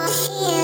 Oh, yeah.